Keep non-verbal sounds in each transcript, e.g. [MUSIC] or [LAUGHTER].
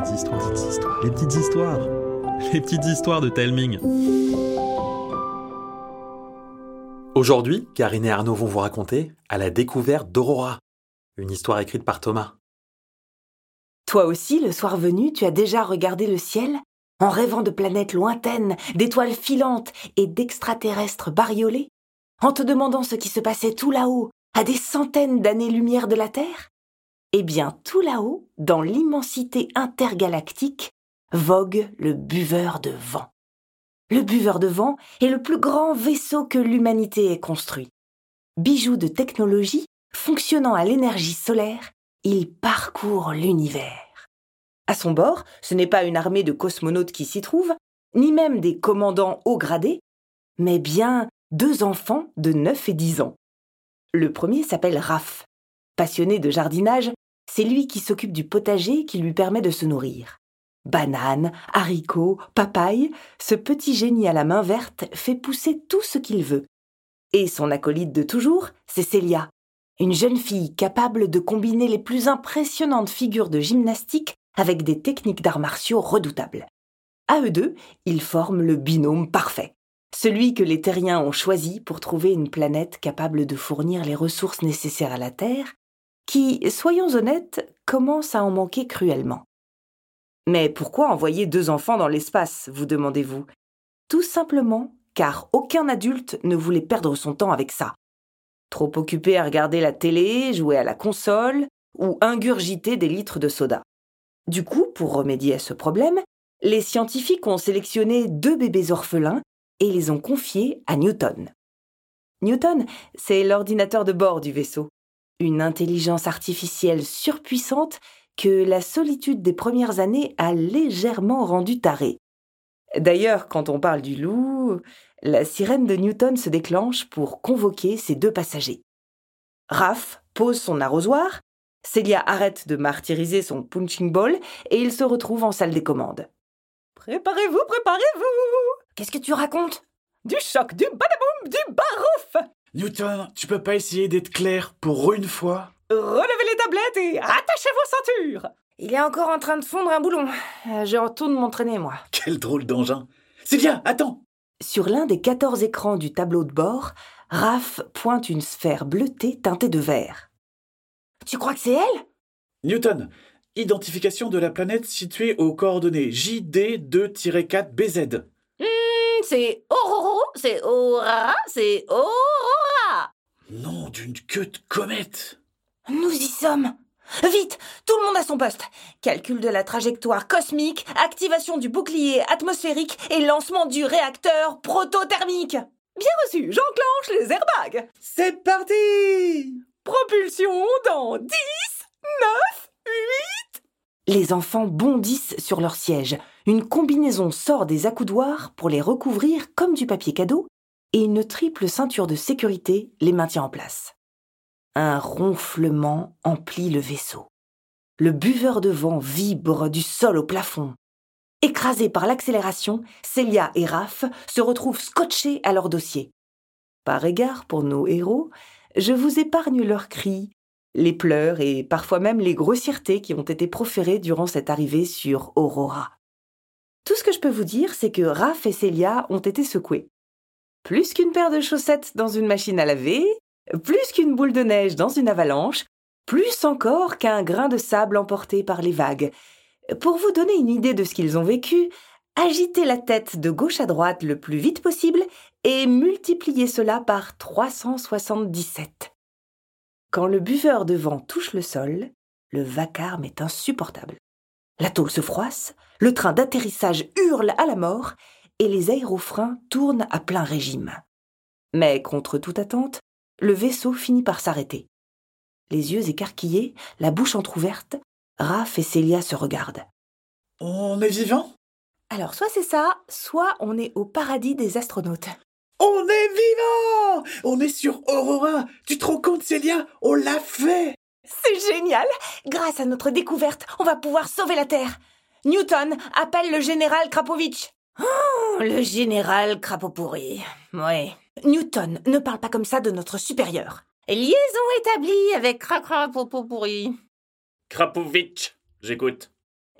petites histoires, les petites histoires, les petites histoires de Telming. Aujourd'hui, Karine et Arnaud vont vous raconter à la découverte d'Aurora, une histoire écrite par Thomas. Toi aussi, le soir venu, tu as déjà regardé le ciel en rêvant de planètes lointaines, d'étoiles filantes et d'extraterrestres bariolés, en te demandant ce qui se passait tout là-haut, à des centaines d'années-lumière de la Terre? Eh bien, tout là-haut, dans l'immensité intergalactique, vogue le buveur de vent. Le buveur de vent est le plus grand vaisseau que l'humanité ait construit. Bijou de technologie, fonctionnant à l'énergie solaire, il parcourt l'univers. À son bord, ce n'est pas une armée de cosmonautes qui s'y trouve, ni même des commandants haut gradés, mais bien deux enfants de 9 et 10 ans. Le premier s'appelle Raph. Passionné de jardinage, c'est lui qui s'occupe du potager qui lui permet de se nourrir. Bananes, haricots, papayes, ce petit génie à la main verte fait pousser tout ce qu'il veut. Et son acolyte de toujours, c'est Célia, une jeune fille capable de combiner les plus impressionnantes figures de gymnastique avec des techniques d'arts martiaux redoutables. À eux deux, ils forment le binôme parfait, celui que les terriens ont choisi pour trouver une planète capable de fournir les ressources nécessaires à la Terre qui, soyons honnêtes, commence à en manquer cruellement. Mais pourquoi envoyer deux enfants dans l'espace, vous demandez-vous? Tout simplement car aucun adulte ne voulait perdre son temps avec ça. Trop occupé à regarder la télé, jouer à la console ou ingurgiter des litres de soda. Du coup, pour remédier à ce problème, les scientifiques ont sélectionné deux bébés orphelins et les ont confiés à Newton. Newton, c'est l'ordinateur de bord du vaisseau une intelligence artificielle surpuissante que la solitude des premières années a légèrement rendu taré. D'ailleurs, quand on parle du loup, la sirène de Newton se déclenche pour convoquer ses deux passagers. Raph pose son arrosoir, Célia arrête de martyriser son punching ball et il se retrouve en salle des commandes. Préparez-vous, préparez-vous Qu'est-ce que tu racontes? Du choc, du badaboum, du barouf Newton, tu peux pas essayer d'être clair pour une fois? Relevez les tablettes et attachez vos ceintures Il est encore en train de fondre un boulon. Euh, je retourne m'entraîner, moi. [LAUGHS] Quel drôle d'engin Sylvia, attends Sur l'un des quatorze écrans du tableau de bord, Raph pointe une sphère bleutée teintée de vert. Tu crois que c'est elle? Newton, identification de la planète située aux coordonnées JD2-4BZ. Hmm, c'est Aurora, c'est Aura, c'est Aurora. Nom d'une queue de comète. Nous y sommes. Vite, tout le monde à son poste. Calcul de la trajectoire cosmique, activation du bouclier atmosphérique et lancement du réacteur protothermique. Bien reçu, j'enclenche les airbags. C'est parti Propulsion dans 10, 9, 8. Les enfants bondissent sur leur siège. Une combinaison sort des accoudoirs pour les recouvrir comme du papier cadeau et une triple ceinture de sécurité les maintient en place. Un ronflement emplit le vaisseau. Le buveur de vent vibre du sol au plafond. Écrasés par l'accélération, Célia et Raph se retrouvent scotchés à leur dossier. Par égard pour nos héros, je vous épargne leurs cris, les pleurs et parfois même les grossièretés qui ont été proférées durant cette arrivée sur Aurora. Tout ce que je peux vous dire, c'est que Raph et Célia ont été secoués. Plus qu'une paire de chaussettes dans une machine à laver, plus qu'une boule de neige dans une avalanche, plus encore qu'un grain de sable emporté par les vagues. Pour vous donner une idée de ce qu'ils ont vécu, agitez la tête de gauche à droite le plus vite possible et multipliez cela par 377. Quand le buveur de vent touche le sol, le vacarme est insupportable. La tôle se froisse, le train d'atterrissage hurle à la mort et les aérofreins tournent à plein régime. Mais contre toute attente, le vaisseau finit par s'arrêter. Les yeux écarquillés, la bouche entr'ouverte, Raph et Célia se regardent. On est vivant? Alors soit c'est ça, soit on est au paradis des astronautes. On est vivant On est sur Aurora Tu te rends compte, Célia? On l'a fait C'est génial Grâce à notre découverte, on va pouvoir sauver la Terre. Newton, appelle le général Krapovitch. Oh, le général Krapopourri. Ouais. Newton, ne parle pas comme ça de notre supérieur. Liaison établie avec Krakrapopourri. Krapovitch, j'écoute.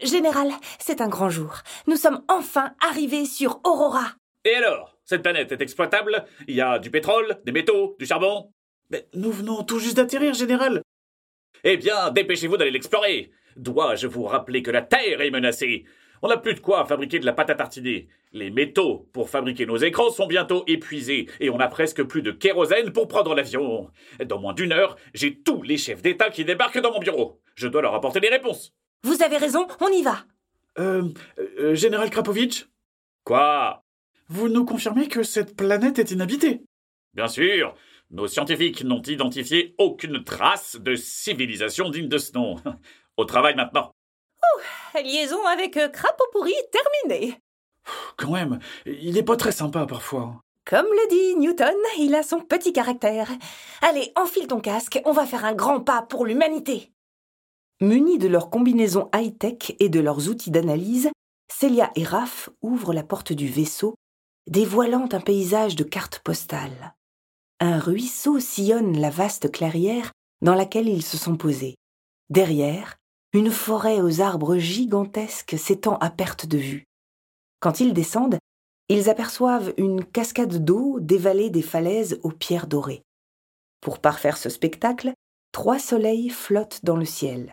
Général, c'est un grand jour. Nous sommes enfin arrivés sur Aurora. Et alors Cette planète est exploitable? Il y a du pétrole, des métaux, du charbon? Mais nous venons tout juste d'atterrir, général. Eh bien, dépêchez-vous d'aller l'explorer. Dois-je vous rappeler que la Terre est menacée? On n'a plus de quoi fabriquer de la pâte à tartiner. Les métaux pour fabriquer nos écrans sont bientôt épuisés et on n'a presque plus de kérosène pour prendre l'avion. Dans moins d'une heure, j'ai tous les chefs d'État qui débarquent dans mon bureau. Je dois leur apporter des réponses. Vous avez raison, on y va. Euh, euh, général Krapovitch, Quoi? Vous nous confirmez que cette planète est inhabitée? Bien sûr, nos scientifiques n'ont identifié aucune trace de civilisation digne de ce nom. Au travail maintenant. Liaison avec euh, Crapaud pourri terminée. Quand même, il est pas très sympa parfois. Comme le dit Newton, il a son petit caractère. Allez, enfile ton casque, on va faire un grand pas pour l'humanité. Munis de leurs combinaisons high-tech et de leurs outils d'analyse, Célia et Raph ouvrent la porte du vaisseau, dévoilant un paysage de cartes postales. Un ruisseau sillonne la vaste clairière dans laquelle ils se sont posés. Derrière, une forêt aux arbres gigantesques s'étend à perte de vue. Quand ils descendent, ils aperçoivent une cascade d'eau dévalée des falaises aux pierres dorées. Pour parfaire ce spectacle, trois soleils flottent dans le ciel.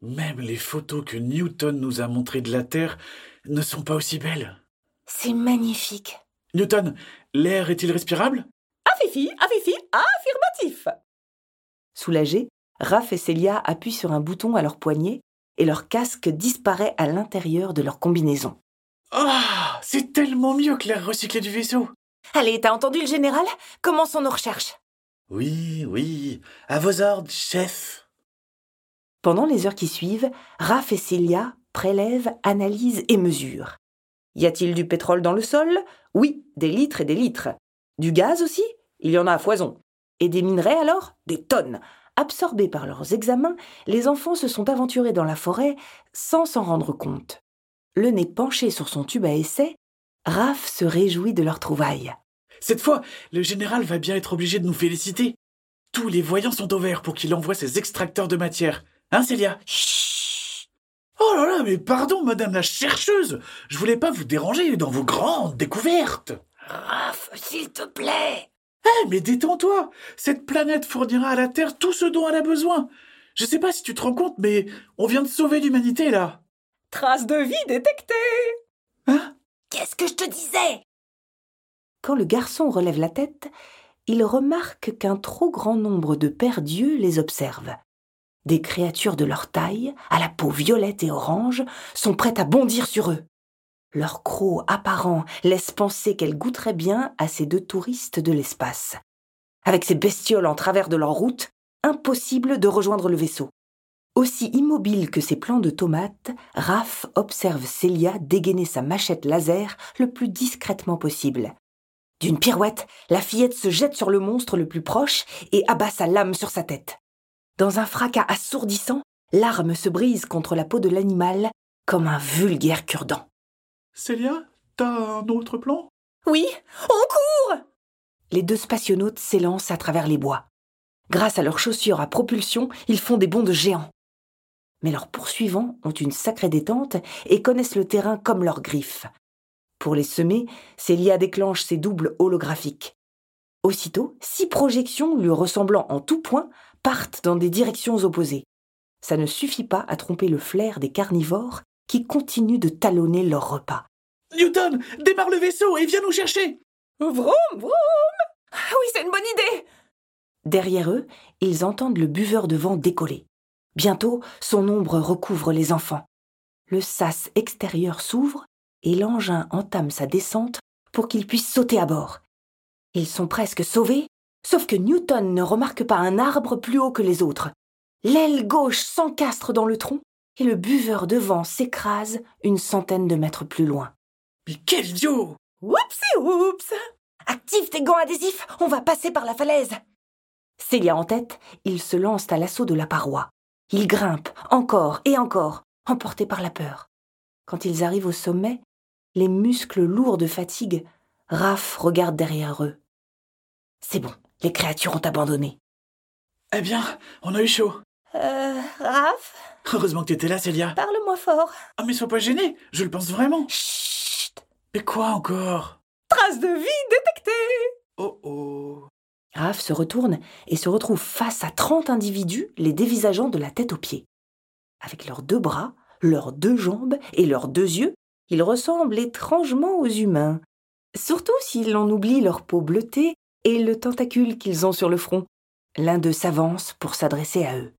Même les photos que Newton nous a montrées de la Terre ne sont pas aussi belles. C'est magnifique. Newton, l'air est-il respirable? Afifi, afifi, affirmatif. Soulagés, Raph et Célia appuient sur un bouton à leur poignet et leur casque disparaît à l'intérieur de leur combinaison. Ah, c'est tellement mieux que l'air recyclé du vaisseau. Allez, t'as entendu le général? Commençons nos recherches. Oui, oui, à vos ordres, chef. Pendant les heures qui suivent, Raph et Célia prélèvent, analysent et mesurent. Y a-t-il du pétrole dans le sol? Oui, des litres et des litres. Du gaz aussi? Il y en a à foison. Et des minerais alors? Des tonnes. Absorbés par leurs examens, les enfants se sont aventurés dans la forêt sans s'en rendre compte. Le nez penché sur son tube à essai, Raph se réjouit de leur trouvaille. Cette fois, le général va bien être obligé de nous féliciter. Tous les voyants sont au vert pour qu'il envoie ses extracteurs de matière. Hein, Célia? Chut Oh là là, mais pardon, madame la chercheuse Je voulais pas vous déranger dans vos grandes découvertes Raph, s'il te plaît Eh, mais détends-toi Cette planète fournira à la Terre tout ce dont elle a besoin Je sais pas si tu te rends compte, mais on vient de sauver l'humanité, là Trace de vie détectée. Hein? Qu'est-ce que je te disais? Quand le garçon relève la tête, il remarque qu'un trop grand nombre de pères dieux les observent. Des créatures de leur taille, à la peau violette et orange, sont prêtes à bondir sur eux. Leur croc apparent laisse penser qu'elles goûteraient bien à ces deux touristes de l'espace. Avec ces bestioles en travers de leur route, impossible de rejoindre le vaisseau. Aussi immobile que ses plants de tomates, Raph observe Célia dégainer sa machette laser le plus discrètement possible. D'une pirouette, la fillette se jette sur le monstre le plus proche et abat sa lame sur sa tête. Dans un fracas assourdissant, l'arme se brise contre la peau de l'animal comme un vulgaire cure-dent. Célia, t'as un autre plan? Oui, on court. Les deux spationautes s'élancent à travers les bois. Grâce à leurs chaussures à propulsion, ils font des bonds de géants. Mais leurs poursuivants ont une sacrée détente et connaissent le terrain comme leurs griffes. Pour les semer, Célia déclenche ses doubles holographiques. Aussitôt, six projections lui ressemblant en tout point partent dans des directions opposées. Ça ne suffit pas à tromper le flair des carnivores qui continuent de talonner leur repas. Newton, démarre le vaisseau et viens nous chercher Vroom, vroom. Ah oui, c'est une bonne idée. Derrière eux, ils entendent le buveur de vent décoller. Bientôt, son ombre recouvre les enfants. Le sas extérieur s'ouvre et l'engin entame sa descente pour qu'ils puissent sauter à bord. Ils sont presque sauvés, sauf que Newton ne remarque pas un arbre plus haut que les autres. L'aile gauche s'encastre dans le tronc et le buveur de vent s'écrase une centaine de mètres plus loin. Mais quel idiot Whoopsie whoops. Active tes gants adhésifs, on va passer par la falaise. Célia en tête, ils se lancent à l'assaut de la paroi. Ils grimpent encore et encore, emportés par la peur. Quand ils arrivent au sommet, les muscles lourds de fatigue, Raph regarde derrière eux. C'est bon, les créatures ont abandonné. Eh bien, on a eu chaud. Euh, Raph, Heureusement que t'étais là, Célia. parle-moi fort. Ah, mais sois pas gêné, je le pense vraiment. Chut Mais quoi encore? Trace de vie détectée Oh oh. Raph se retourne et se retrouve face à trente individus, les dévisageant de la tête aux pieds. Avec leurs deux bras, leurs deux jambes et leurs deux yeux, ils ressemblent étrangement aux humains. Surtout s'ils en oublient leur peau bleutée et le tentacule qu'ils ont sur le front. L'un d'eux s'avance pour s'adresser à eux.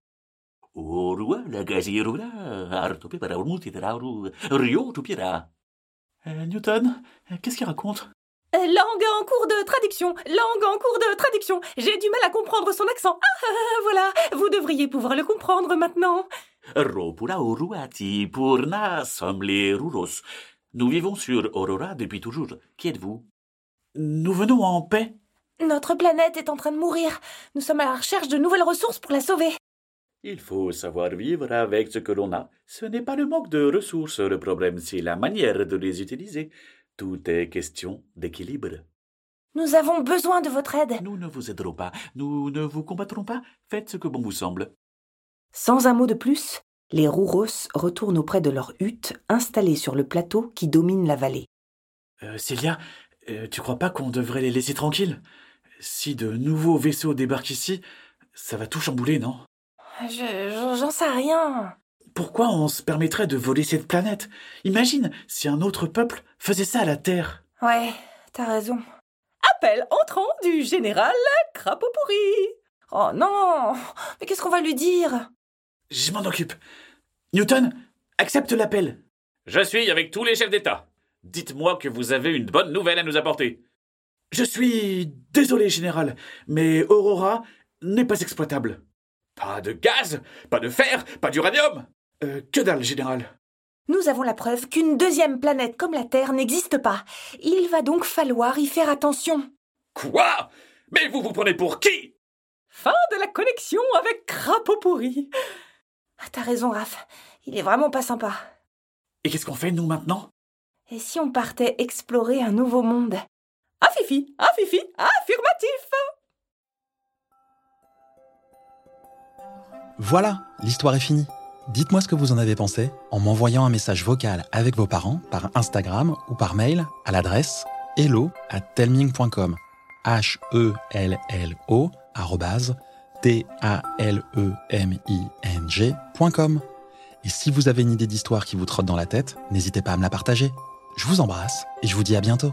Orua la rio tupira. Euh, Newton, euh, qu'est-ce qu'il raconte? Euh, Langue en cours de traduction, langue en cours de traduction. J'ai du mal à comprendre son accent. Ah, ah, ah, voilà, vous devriez pouvoir le comprendre maintenant. Nous vivons sur Aurora depuis toujours. Qui êtes-vous? Nous venons en paix. Notre planète est en train de mourir. Nous sommes à la recherche de nouvelles ressources pour la sauver. Il faut savoir vivre avec ce que l'on a. Ce n'est pas le manque de ressources le problème, c'est la manière de les utiliser. Tout est question d'équilibre. Nous avons besoin de votre aide. Nous ne vous aiderons pas, nous ne vous combattrons pas. Faites ce que bon vous semble. Sans un mot de plus, les Rouros retournent auprès de leur hutte installée sur le plateau qui domine la vallée. Euh, Célia, euh, tu crois pas qu'on devrait les laisser tranquilles? Si de nouveaux vaisseaux débarquent ici, ça va tout chambouler, non? Je, je- j'en sais rien. Pourquoi on se permettrait de voler cette planète? Imagine si un autre peuple faisait ça à la Terre. Ouais, t'as raison. Appel entrant du général Crapopourri. Oh non, mais qu'est-ce qu'on va lui dire? Je m'en occupe. Newton, accepte l'appel. Je suis avec tous les chefs d'État. Dites-moi que vous avez une bonne nouvelle à nous apporter. Je suis désolé, général, mais Aurora n'est pas exploitable. Pas de gaz, pas de fer, pas d'uranium. Euh, que dalle, général. Nous avons la preuve qu'une deuxième planète comme la Terre n'existe pas. Il va donc falloir y faire attention. Quoi? Mais vous vous prenez pour qui? Fin de la connexion avec Crapopourri. Ah, t'as raison, Raph. Il est vraiment pas sympa. Et qu'est-ce qu'on fait, nous, maintenant? Et si on partait explorer un nouveau monde? Ah, Fifi Ah, Fifi Affirmatif Voilà, l'histoire est finie. Dites-moi ce que vous en avez pensé en m'envoyant un message vocal avec vos parents par Instagram ou par mail à l'adresse hello at telming.com. H-E-L-L-O arrobase T-A-L-E-M-I-N-G.com. Et si vous avez une idée d'histoire qui vous trotte dans la tête, n'hésitez pas à me la partager. Je vous embrasse et je vous dis à bientôt.